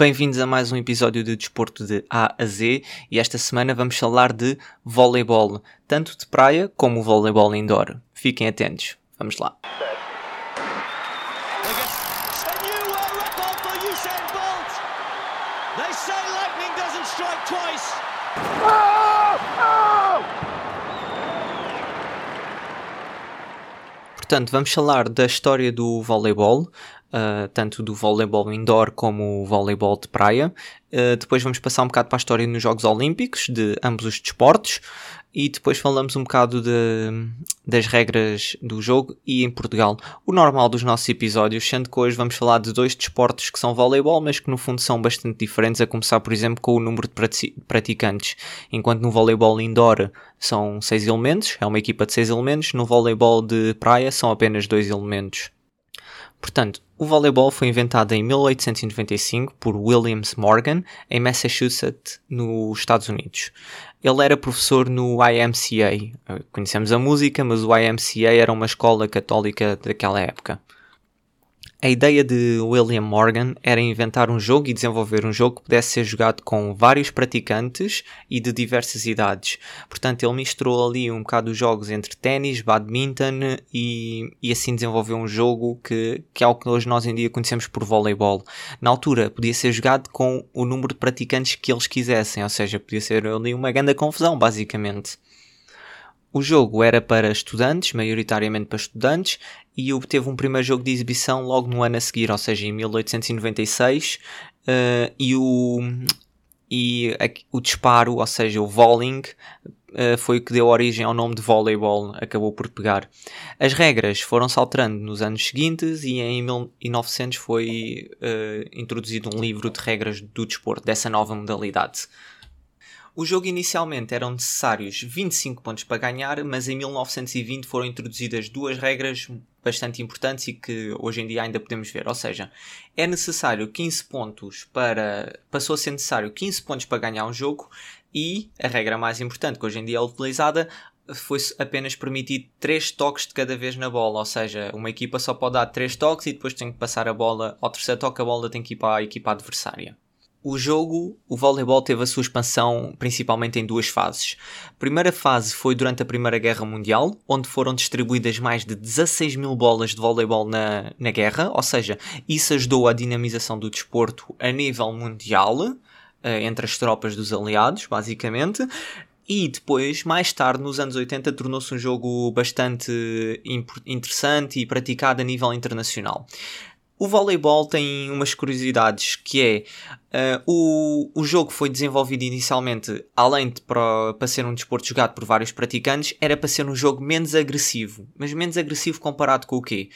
Bem-vindos a mais um episódio de Desporto de A a Z e esta semana vamos falar de voleibol, tanto de praia como voleibol indoor. Fiquem atentos, vamos lá. Portanto, vamos falar da história do voleibol, uh, tanto do voleibol indoor como o voleibol de praia. Uh, depois vamos passar um bocado para a história nos Jogos Olímpicos de ambos os desportos e depois falamos um bocado de, das regras do jogo e em Portugal o normal dos nossos episódios, sendo que hoje vamos falar de dois desportos que são voleibol, mas que no fundo são bastante diferentes, a começar por exemplo com o número de praticantes. Enquanto no voleibol indoor são seis elementos, é uma equipa de seis elementos, no voleibol de praia são apenas dois elementos. Portanto, o voleibol foi inventado em 1895 por Williams Morgan, em Massachusetts, nos Estados Unidos. Ele era professor no YMCA. Conhecemos a música, mas o YMCA era uma escola católica daquela época. A ideia de William Morgan era inventar um jogo e desenvolver um jogo que pudesse ser jogado com vários praticantes e de diversas idades. Portanto, ele misturou ali um bocado os jogos entre ténis, badminton e, e assim desenvolveu um jogo que, que é o que hoje nós em dia conhecemos por voleibol. Na altura, podia ser jogado com o número de praticantes que eles quisessem, ou seja, podia ser ali uma grande confusão, basicamente. O jogo era para estudantes, maioritariamente para estudantes, e obteve um primeiro jogo de exibição logo no ano a seguir, ou seja, em 1896, uh, eh, e o e a, o disparo, ou seja, o volleying, uh, foi o que deu origem ao nome de voleibol, acabou por pegar. As regras foram-se alterando nos anos seguintes e em 1900 foi uh, introduzido um livro de regras do desporto, dessa nova modalidade. O jogo inicialmente eram necessários 25 pontos para ganhar, mas em 1920 foram introduzidas duas regras bastante importantes e que hoje em dia ainda podemos ver. Ou seja, é necessário 15 pontos para. passou a ser necessário 15 pontos para ganhar um jogo e a regra mais importante que hoje em dia é utilizada foi apenas permitido 3 toques de cada vez na bola, ou seja, uma equipa só pode dar 3 toques e depois tem que passar a bola ao terceiro toque, a bola tem que ir para a equipa adversária. O jogo, o voleibol teve a sua expansão principalmente em duas fases. A primeira fase foi durante a Primeira Guerra Mundial, onde foram distribuídas mais de 16 mil bolas de voleibol na, na guerra, ou seja, isso ajudou à dinamização do desporto a nível mundial, eh, entre as tropas dos aliados, basicamente. E depois, mais tarde, nos anos 80, tornou-se um jogo bastante interessante e praticado a nível internacional. O voleibol tem umas curiosidades que é uh, o, o jogo foi desenvolvido inicialmente, além de para, para ser um desporto jogado por vários praticantes, era para ser um jogo menos agressivo. Mas menos agressivo comparado com o quê?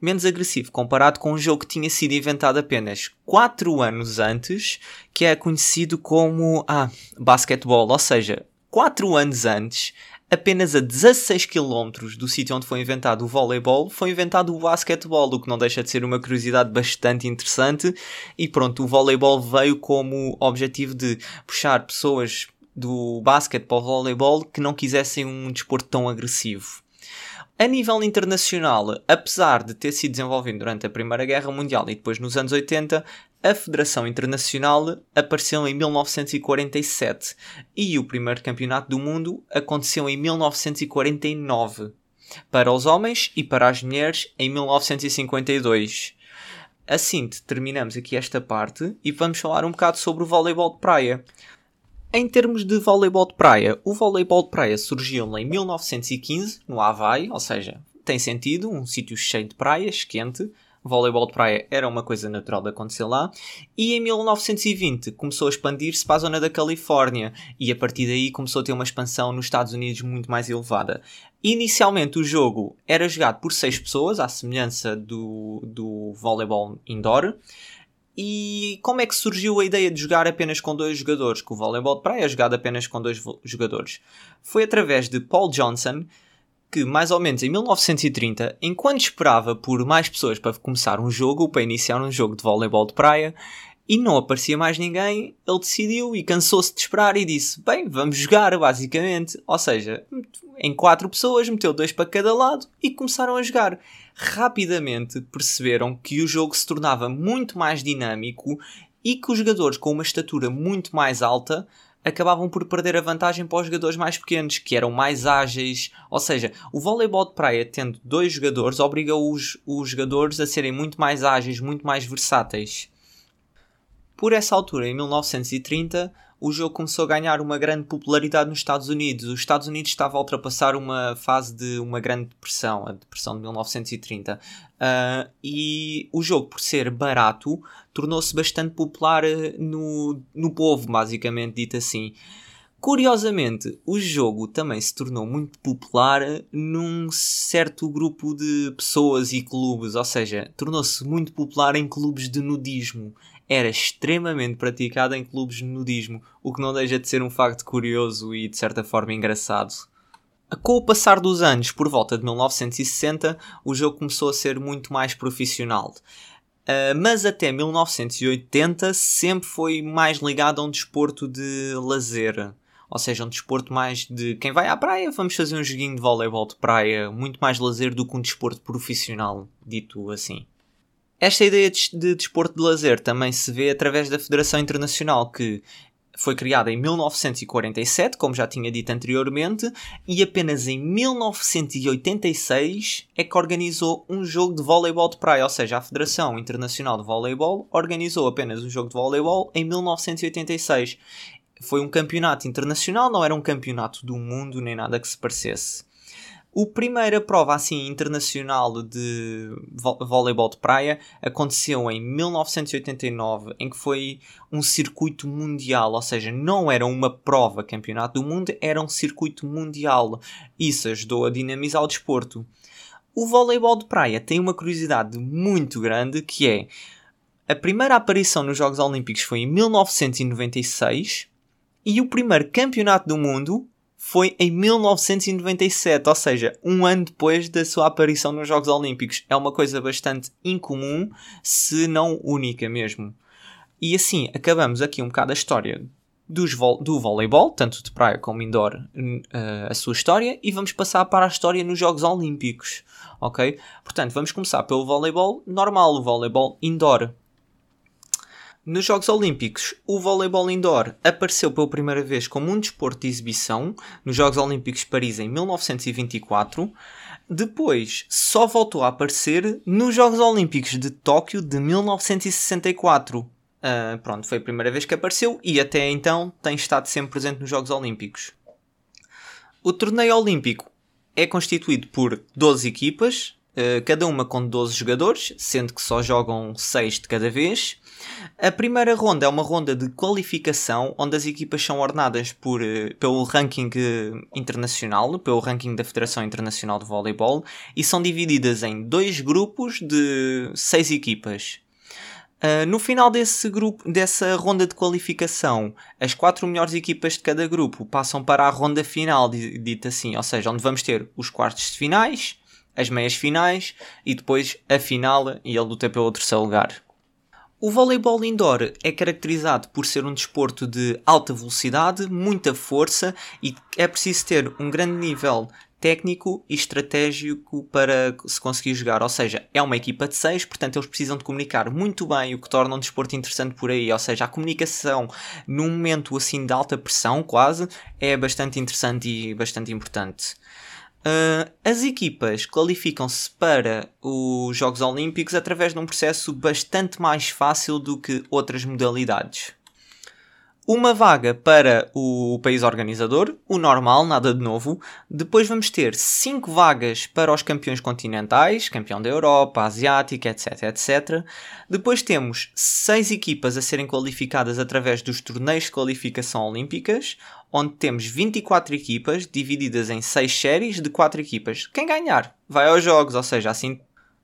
Menos agressivo comparado com um jogo que tinha sido inventado apenas 4 anos antes, que é conhecido como ah, basquetebol. Ou seja, 4 anos antes apenas a 16 km do sítio onde foi inventado o voleibol, foi inventado o basquetebol, o que não deixa de ser uma curiosidade bastante interessante. E pronto, o voleibol veio como objetivo de puxar pessoas do basquete para o voleibol que não quisessem um desporto tão agressivo. A nível internacional, apesar de ter sido desenvolvido durante a Primeira Guerra Mundial e depois nos anos 80, a Federação Internacional apareceu em 1947 e o primeiro campeonato do mundo aconteceu em 1949 para os homens e para as mulheres em 1952. Assim terminamos aqui esta parte e vamos falar um bocado sobre o voleibol de praia. Em termos de voleibol de praia, o voleibol de praia surgiu em 1915 no Havaí, ou seja, tem sentido, um sítio cheio de praias, quente. Voleibol de praia era uma coisa natural de acontecer lá. E em 1920 começou a expandir-se para a zona da Califórnia e a partir daí começou a ter uma expansão nos Estados Unidos muito mais elevada. Inicialmente o jogo era jogado por seis pessoas, à semelhança do, do voleibol indoor. E como é que surgiu a ideia de jogar apenas com dois jogadores? Que o voleibol de praia é jogado apenas com dois jogadores. Foi através de Paul Johnson que, mais ou menos em 1930, enquanto esperava por mais pessoas para começar um jogo, para iniciar um jogo de voleibol de praia, e não aparecia mais ninguém, ele decidiu e cansou-se de esperar e disse: Bem, vamos jogar, basicamente. Ou seja, em quatro pessoas, meteu dois para cada lado e começaram a jogar rapidamente perceberam que o jogo se tornava muito mais dinâmico e que os jogadores com uma estatura muito mais alta acabavam por perder a vantagem para os jogadores mais pequenos, que eram mais ágeis. Ou seja, o voleibol de praia, tendo dois jogadores, obriga os, os jogadores a serem muito mais ágeis, muito mais versáteis. Por essa altura, em 1930, o jogo começou a ganhar uma grande popularidade nos Estados Unidos. Os Estados Unidos estavam a ultrapassar uma fase de uma grande depressão, a depressão de 1930. Uh, ah, e o jogo, por ser barato, tornou-se bastante popular ah, no, no povo, basicamente dito assim. Curiosamente, o jogo também se tornou muito popular num certo grupo de pessoas e clubes, ou seja, tornou-se muito popular em clubes de nudismo era extremamente praticada em clubes de nudismo, o que não deixa de ser um facto curioso e de certa forma engraçado. Com o passar dos anos, por volta de 1960, o jogo começou a ser muito mais profissional. Uh, mas até 1980 sempre foi mais ligado a um desporto de lazer. Ou seja, um desporto mais de quem vai à praia, vamos fazer um joguinho de voleibol de praia, muito mais lazer do que um desporto profissional, dito assim. Esta ideia de desporto de lazer também se vê através da Federação Internacional, que foi criada em 1947, como já tinha dito anteriormente, e apenas em 1986 é que organizou um jogo de voleibol de praia, ou seja, a Federação Internacional de Voleibol organizou apenas um jogo de voleibol em 1986. Foi um campeonato internacional, não era um campeonato do mundo nem nada que se parecesse. O primeira prova assim internacional de voleibol de praia aconteceu em 1989, em que foi um circuito mundial, ou seja, não era uma prova campeonato do mundo, era um circuito mundial. Isso ajudou a dinamizar o desporto. O voleibol de praia tem uma curiosidade muito grande que é a primeira aparição nos Jogos Olímpicos foi em 1996 e o primeiro campeonato do mundo foi em 1997, ou seja, um ano depois da sua aparição nos Jogos Olímpicos. É uma coisa bastante incomum, se não única mesmo. E assim, acabamos aqui um bocado a história vo do voleibol, tanto de praia como indoor, uh, a sua história, e vamos passar para a história nos Jogos Olímpicos, ok? Portanto, vamos começar pelo voleibol normal, o voleibol indoor. Nos Jogos Olímpicos, o voleibol indoor apareceu pela primeira vez como um desporto de exibição nos Jogos Olímpicos de Paris em 1924. Depois, só voltou a aparecer nos Jogos Olímpicos de Tóquio de 1964. Uh, ah, pronto, foi a primeira vez que apareceu e até então tem estado sempre presente nos Jogos Olímpicos. O torneio olímpico é constituído por 12 equipas, uh, cada uma com 12 jogadores, sendo que só jogam 6 de cada vez. A primeira ronda é uma ronda de qualificação, onde as equipas são ordenadas por, eh, pelo ranking eh, internacional, pelo ranking da Federação Internacional de Voleibol, e são divididas em dois grupos de seis equipas. Uh, no final desse grupo, dessa ronda de qualificação, as quatro melhores equipas de cada grupo passam para a ronda final, dita assim, ou seja, onde vamos ter os quartos de finais, as meias finais e depois a final e a luta pelo terceiro lugar. O voleibol indoor é caracterizado por ser um desporto de alta velocidade, muita força e é preciso ter um grande nível técnico e estratégico para se conseguir jogar. Ou seja, é uma equipa de seis, portanto eles precisam de comunicar muito bem, o que torna um desporto interessante por aí. Ou seja, a comunicação num momento assim de alta pressão, quase, é bastante interessante e bastante importante. Uh, as equipas qualificam-se para os Jogos Olímpicos através de um processo bastante mais fácil do que outras modalidades uma vaga para o país organizador, o normal, nada de novo. Depois vamos ter 5 vagas para os campeões continentais, campeão da Europa, asiática, etc, etc. Depois temos 6 equipas a serem qualificadas através dos torneios de qualificação olímpicas, onde temos 24 equipas divididas em 6 séries de 4 equipas. Quem ganhar vai aos jogos, ou seja, assim,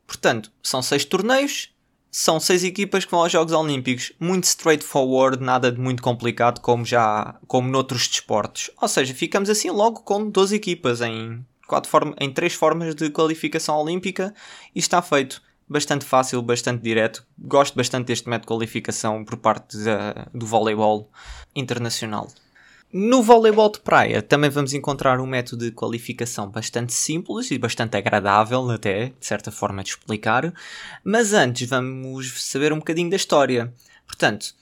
portanto, são 6 torneios são seis equipas que vão aos Jogos Olímpicos. Muito straightforward, nada de muito complicado como já como noutros desportos. Ou seja, ficamos assim logo com 12 equipas em, quatro form em três formas de qualificação olímpica e está feito. Bastante fácil, bastante direto. Gosto bastante deste método de qualificação por parte da, do voleibol internacional. No voleibol de praia também vamos encontrar um método de qualificação bastante simples e bastante agradável, até, de certa forma, de explicar. Mas antes vamos saber um bocadinho da história. Portanto,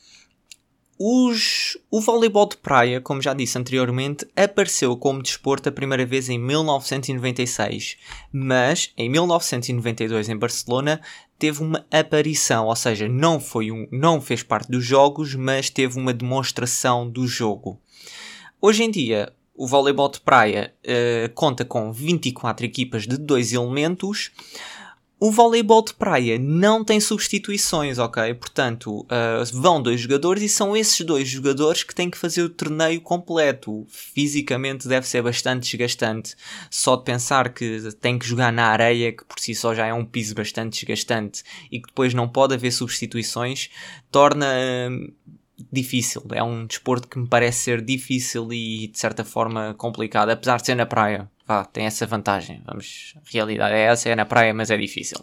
Os, o voleibol de praia, como já disse anteriormente, apareceu como desporto a primeira vez em 1996, mas em 1992 em Barcelona teve uma aparição, ou seja, não foi um, não fez parte dos jogos, mas teve uma demonstração do jogo. Hoje em dia, o voleibol de praia uh, conta com 24 equipas de dois elementos o voleibol de praia não tem substituições, ok? Portanto, uh, vão dois jogadores e são esses dois jogadores que têm que fazer o torneio completo. Fisicamente deve ser bastante desgastante. Só de pensar que tem que jogar na areia, que por si só já é um piso bastante desgastante e que depois não pode haver substituições, torna uh, difícil. É um desporto que me parece ser difícil e de certa forma complicado, apesar de ser na praia pá, tem essa vantagem. Vamos, a realidade é essa, é na praia, mas é difícil.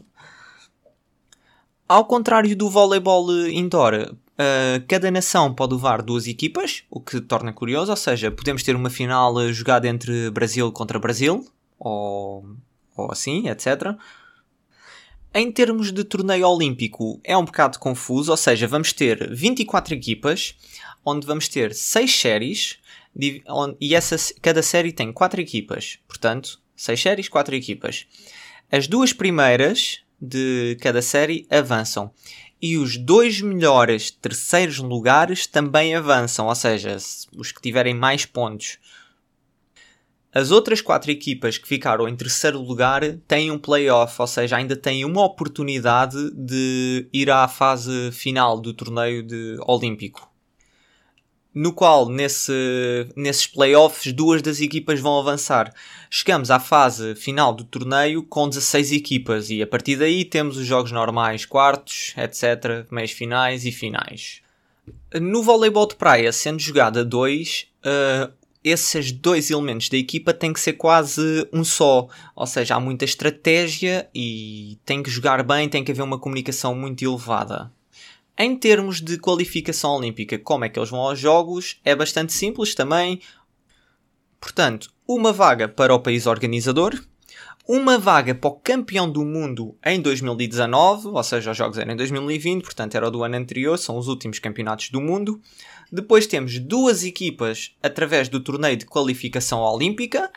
Ao contrário do voleibol indoor, uh, cada nação pode levar duas equipas, o que torna curioso, ou seja, podemos ter uma final jogada entre Brasil contra Brasil, ou, ou assim, etc. Em termos de torneio olímpico, é um bocado confuso, ou seja, vamos ter 24 equipas, onde vamos ter 6 séries, e essa, cada série tem quatro equipas. Portanto, seis séries, quatro equipas. As duas primeiras de cada série avançam. E os dois melhores terceiros lugares também avançam, ou seja, os que tiverem mais pontos. As outras quatro equipas que ficaram em terceiro lugar têm um playoff, ou seja, ainda têm uma oportunidade de ir à fase final do torneio de olímpico no qual nesse, nesses playoffs duas das equipas vão avançar. Chegamos à fase final do torneio com 16 equipas e a partir daí temos os jogos normais, quartos, etc., meios finais e finais. No voleibol de praia, sendo jogado a dois, uh, esses dois elementos da equipa têm que ser quase um só. Ou seja, há muita estratégia e tem que jogar bem, tem que haver uma comunicação muito elevada. Em termos de qualificação olímpica, como é que eles vão aos Jogos? É bastante simples também. Portanto, uma vaga para o país organizador, uma vaga para o campeão do mundo em 2019, ou seja, os Jogos eram em 2020, portanto era o do ano anterior, são os últimos campeonatos do mundo. Depois temos duas equipas através do torneio de qualificação olímpica.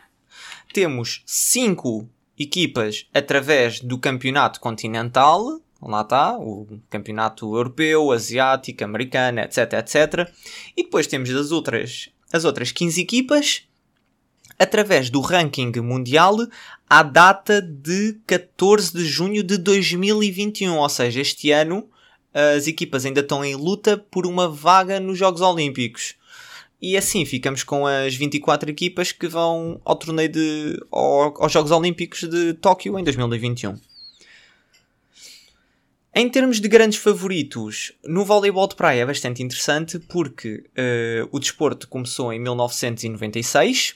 Temos cinco equipas através do campeonato continental lá está, o campeonato europeu, asiático, americano, etc, etc. E depois temos as outras, as outras 15 equipas, através do ranking mundial, à data de 14 de junho de 2021, ou seja, este ano as equipas ainda estão em luta por uma vaga nos Jogos Olímpicos. E assim ficamos com as 24 equipas que vão ao torneio de, ao, aos Jogos Olímpicos de Tóquio em 2021. Em termos de grandes favoritos, no voleibol de praia é bastante interessante porque uh, o desporto começou em 1996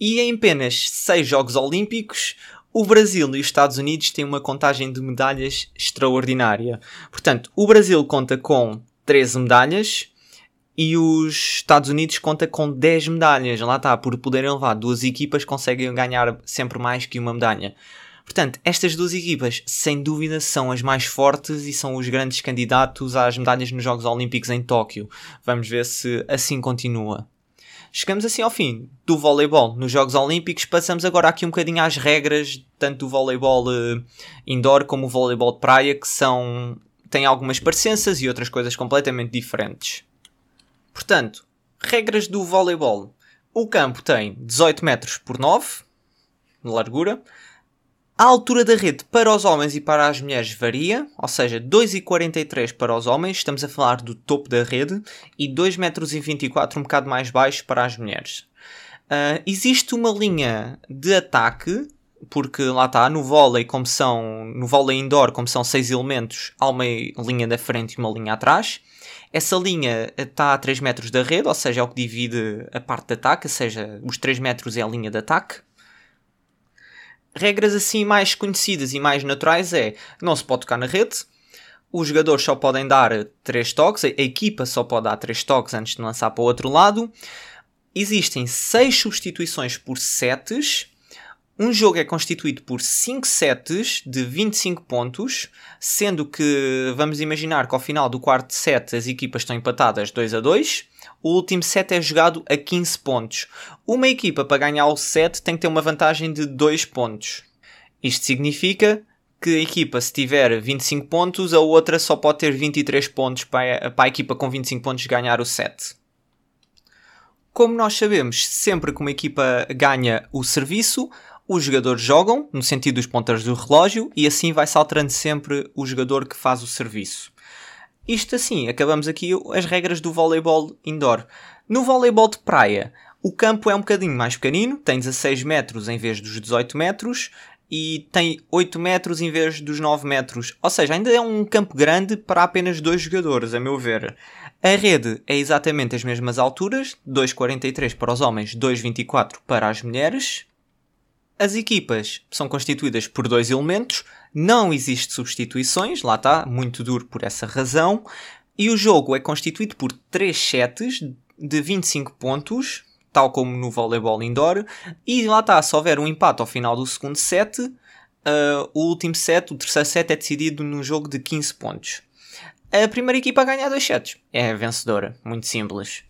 e em apenas 6 Jogos Olímpicos o Brasil e os Estados Unidos têm uma contagem de medalhas extraordinária. Portanto, o Brasil conta com 13 medalhas e os Estados Unidos conta com 10 medalhas. Lá está, por poderem levar duas equipas conseguem ganhar sempre mais que uma medalha. Portanto, estas duas equipas, sem dúvida, são as mais fortes e são os grandes candidatos às medalhas nos Jogos Olímpicos em Tóquio. Vamos ver se assim continua. Chegamos assim ao fim do voleibol nos Jogos Olímpicos. Passamos agora aqui um bocadinho às regras, tanto do voleibol uh, indoor como o voleibol de praia, que são têm algumas parecenças e outras coisas completamente diferentes. Portanto, regras do voleibol. O campo tem 18 metros por 9 de largura. A altura da rede para os homens e para as mulheres varia, ou seja, 2,43 para os homens, estamos a falar do topo da rede, e 2,24 m um bocado mais baixo para as mulheres. Uh, existe uma linha de ataque, porque lá está, no vôlei, como são, no vôlei indoor, como são seis elementos, há uma linha da frente e uma linha atrás. Essa linha está a 3 metros da rede, ou seja, é o que divide a parte de ataque, ou seja, os 3 metros é a linha de ataque regras assim mais conhecidas e mais naturais é não se pode tocar na rede, os jogadores só podem dar 3 toques, a equipa só pode dar 3 toques antes de lançar para o outro lado. Existem 6 substituições por sets. Um jogo é constituído por 5 sets de 25 pontos, sendo que vamos imaginar que ao final do quarto set as equipas estão empatadas 2 a 2. O último set é jogado a 15 pontos. Uma equipa para ganhar o set tem que ter uma vantagem de 2 pontos. Isto significa que a equipa, se tiver 25 pontos, a outra só pode ter 23 pontos para a, para a equipa com 25 pontos ganhar o set. Como nós sabemos, sempre que uma equipa ganha o serviço, os jogadores jogam, no sentido dos ponteiros do relógio, e assim vai-se alterando sempre o jogador que faz o serviço. Isto assim, acabamos aqui as regras do voleibol indoor. No voleibol de praia, o campo é um bocadinho mais pequenino, tem 16 metros em vez dos 18 metros e tem 8 metros em vez dos 9 metros. Ou seja, ainda é um campo grande para apenas dois jogadores, a meu ver. A rede é exatamente as mesmas alturas, 2,43 para os homens, 2,24 para as mulheres. As equipas são constituídas por dois elementos, não existe substituições, lá está, muito duro por essa razão, e o jogo é constituído por três sets de 25 pontos, tal como no voleibol indoor, e lá está, se houver um empate ao final do segundo set, uh, o último set, o terceiro set é decidido num jogo de 15 pontos. A primeira equipa a ganhar dois sets. É a vencedora, muito simples.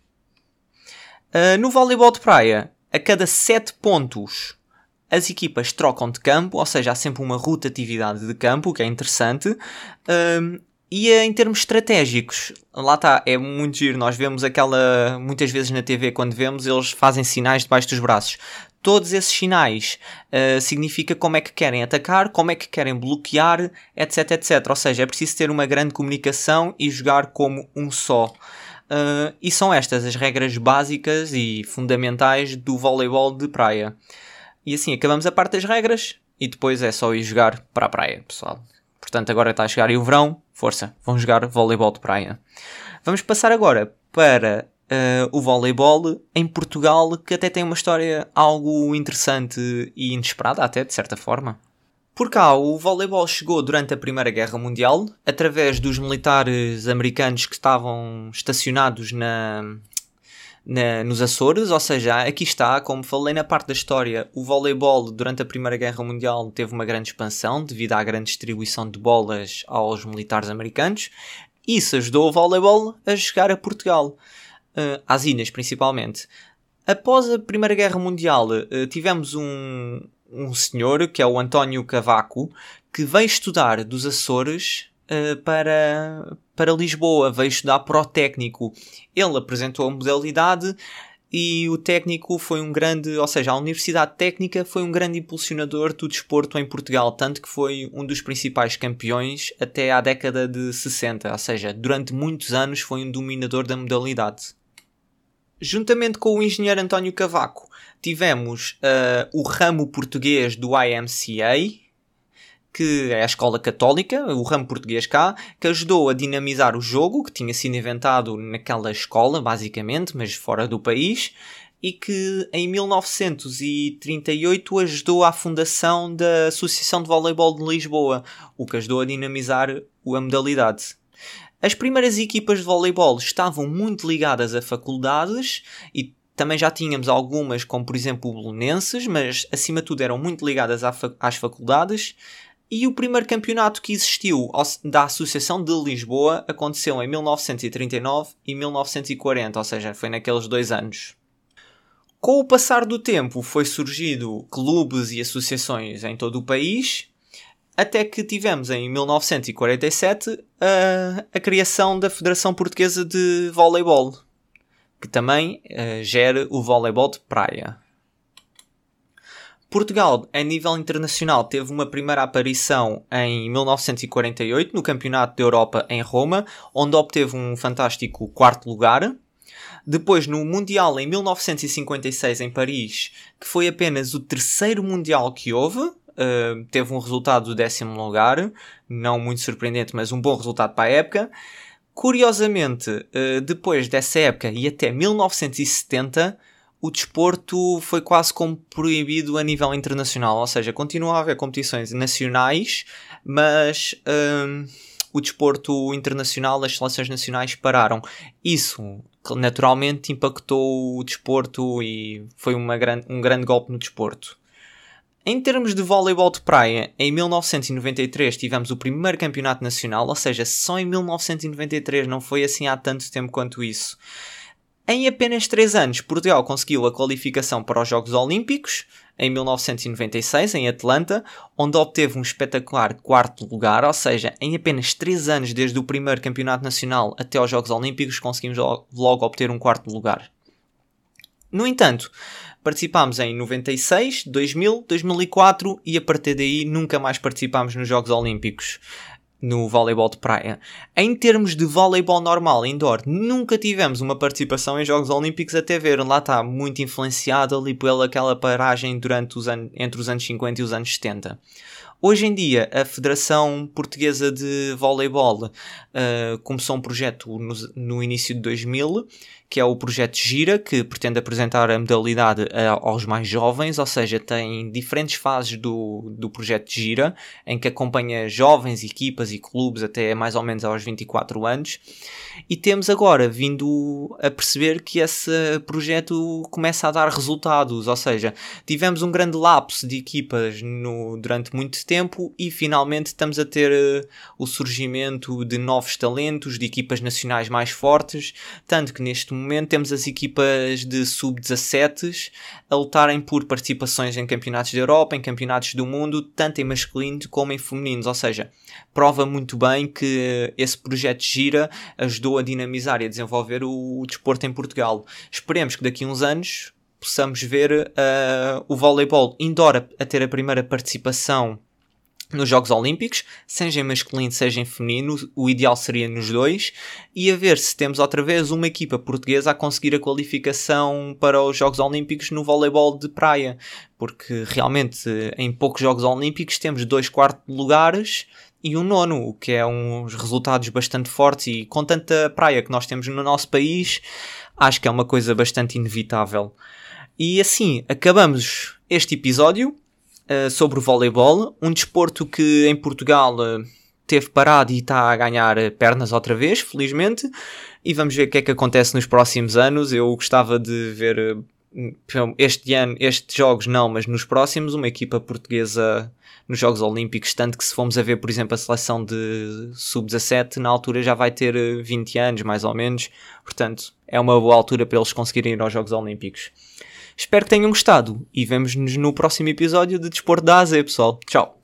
Uh, no voleibol de praia, a cada 7 pontos as equipas trocam de campo, ou seja, há sempre uma rotatividade de campo, que é interessante. Um, e em termos estratégicos, lá está, é muito giro. Nós vemos aquela, muitas vezes na TV, quando vemos, eles fazem sinais debaixo dos braços. Todos esses sinais uh, significa como é que querem atacar, como é que querem bloquear, etc, etc. Ou seja, é preciso ter uma grande comunicação e jogar como um só. Uh, e são estas as regras básicas e fundamentais do voleibol de praia. E assim acabamos a parte das regras e depois é só ir jogar para a praia, pessoal. Portanto, agora está a chegar aí o verão, força, vão jogar voleibol de praia. Vamos passar agora para uh, o voleibol em Portugal, que até tem uma história algo interessante e inesperada, até de certa forma. Por cá, o voleibol chegou durante a Primeira Guerra Mundial, através dos militares americanos que estavam estacionados na, na, nos Açores, ou seja, aqui está, como falei na parte da história, o voleibol durante a Primeira Guerra Mundial teve uma grande expansão devido à grande distribuição de bolas aos militares americanos. Isso ajudou o voleibol a chegar a Portugal, uh, às ilhas principalmente. Após a Primeira Guerra Mundial, uh, tivemos um, um senhor, que é o António Cavaco, que veio estudar dos Açores uh, para, para Lisboa, veio estudar para o técnico. Ele apresentou a modalidade e o técnico foi um grande, ou seja, a Universidade Técnica foi um grande impulsionador do desporto em Portugal, tanto que foi um dos principais campeões até à década de 60, ou seja, durante muitos anos foi um dominador da modalidade. Juntamente com o engenheiro António Cavaco, tivemos uh, o ramo português do IMCA, que é a escola católica, o ramo português cá, que ajudou a dinamizar o jogo, que tinha sido inventado naquela escola, basicamente, mas fora do país, e que em 1938 ajudou à fundação da Associação de Voleibol de Lisboa, o que ajudou a dinamizar a modalidade. As primeiras equipas de voleibol estavam muito ligadas a faculdades e também já tínhamos algumas, como por exemplo o Belenenses, mas acima de tudo eram muito ligadas às faculdades e o primeiro campeonato que existiu da Associação de Lisboa aconteceu em 1939 e 1940, ou seja, foi naqueles dois anos. Com o passar do tempo foi surgindo clubes e associações em todo o país, até que tivemos em 1947 a, a criação da Federação Portuguesa de Voleibol, que também uh, gera o voleibol de praia. Portugal, a nível internacional, teve uma primeira aparição em 1948 no Campeonato da Europa em Roma, onde obteve um fantástico quarto lugar. Depois, no Mundial em 1956 em Paris, que foi apenas o terceiro Mundial que houve, uh, teve um resultado do décimo lugar, não muito surpreendente, mas um bom resultado para a época. Curiosamente, uh, depois dessa época e até 1970, o desporto foi quase como proibido a nível internacional, ou seja, continua a haver competições nacionais, mas hum, o desporto internacional, as seleções nacionais pararam. Isso naturalmente impactou o desporto e foi uma um grande golpe no desporto. Em termos de voleibol de praia, em 1993 tivemos o primeiro campeonato nacional, ou seja, só em 1993, não foi assim há tanto tempo quanto isso. Em apenas 3 anos, Portugal conseguiu a qualificação para os Jogos Olímpicos, em 1996, em Atlanta, onde obteve um espetacular quarto lugar, ou seja, em apenas 3 anos desde o primeiro campeonato nacional até aos Jogos Olímpicos, conseguimos logo obter um quarto lugar. No entanto, participámos em 96, 2000, 2004 e a partir daí nunca mais participámos nos Jogos Olímpicos no voleibol de praia. Em termos de voleibol normal, indoor, nunca tivemos uma participação em Jogos Olímpicos até ver. Lá está muito influenciado ali pela aquela paragem durante os entre os anos 50 e os anos 70. Hoje em dia, a Federação Portuguesa de Voleibol uh, começou um projeto no, no, início de 2000, que é o projeto Gira, que pretende apresentar a modalidade uh, aos mais jovens, ou seja, tem diferentes fases do, do projeto Gira, em que acompanha jovens, equipas e clubes até mais ou menos aos 24 anos. E temos agora vindo a perceber que esse projeto começa a dar resultados, ou seja, tivemos um grande lapso de equipas no, durante muito tempo e finalmente estamos a ter uh, o surgimento de novos talentos, de equipas nacionais mais fortes, tanto que neste momento temos as equipas de sub-17 a lutarem por participações em campeonatos da Europa, em campeonatos do mundo, tanto em masculino como em femininos, ou seja, prova muito bem que esse projeto Gira ajudou a dinamizar e a desenvolver o, desporto em Portugal. Esperemos que daqui a uns anos possamos ver uh, o voleibol indoor a, ter a primeira participação nos Jogos Olímpicos, seja em masculino, seja em feminino, o ideal seria nos dois, e a ver se temos outra vez uma equipa portuguesa a conseguir a qualificação para os Jogos Olímpicos no voleibol de praia, porque realmente em poucos Jogos Olímpicos temos dois quartos lugares e um nono, o que é uns resultados bastante fortes e com tanta praia que nós temos no nosso país, acho que é uma coisa bastante inevitável. E assim, acabamos este episódio uh, sobre o voleibol, um desporto que em Portugal uh, teve parado e está a ganhar eh, pernas outra vez, felizmente, e vamos ver o que é que acontece nos próximos anos. Eu gostava de ver este ano, estes jogos não, mas nos próximos, uma equipa portuguesa nos Jogos Olímpicos, tanto que se formos a ver, por exemplo, a seleção de sub-17, na altura já vai ter 20 anos, mais ou menos, portanto, é uma boa altura para eles conseguirem ir aos Jogos Olímpicos. Espero que tenham gostado e vemos-nos no próximo episódio de Desporto da AZ, pessoal. Tchau!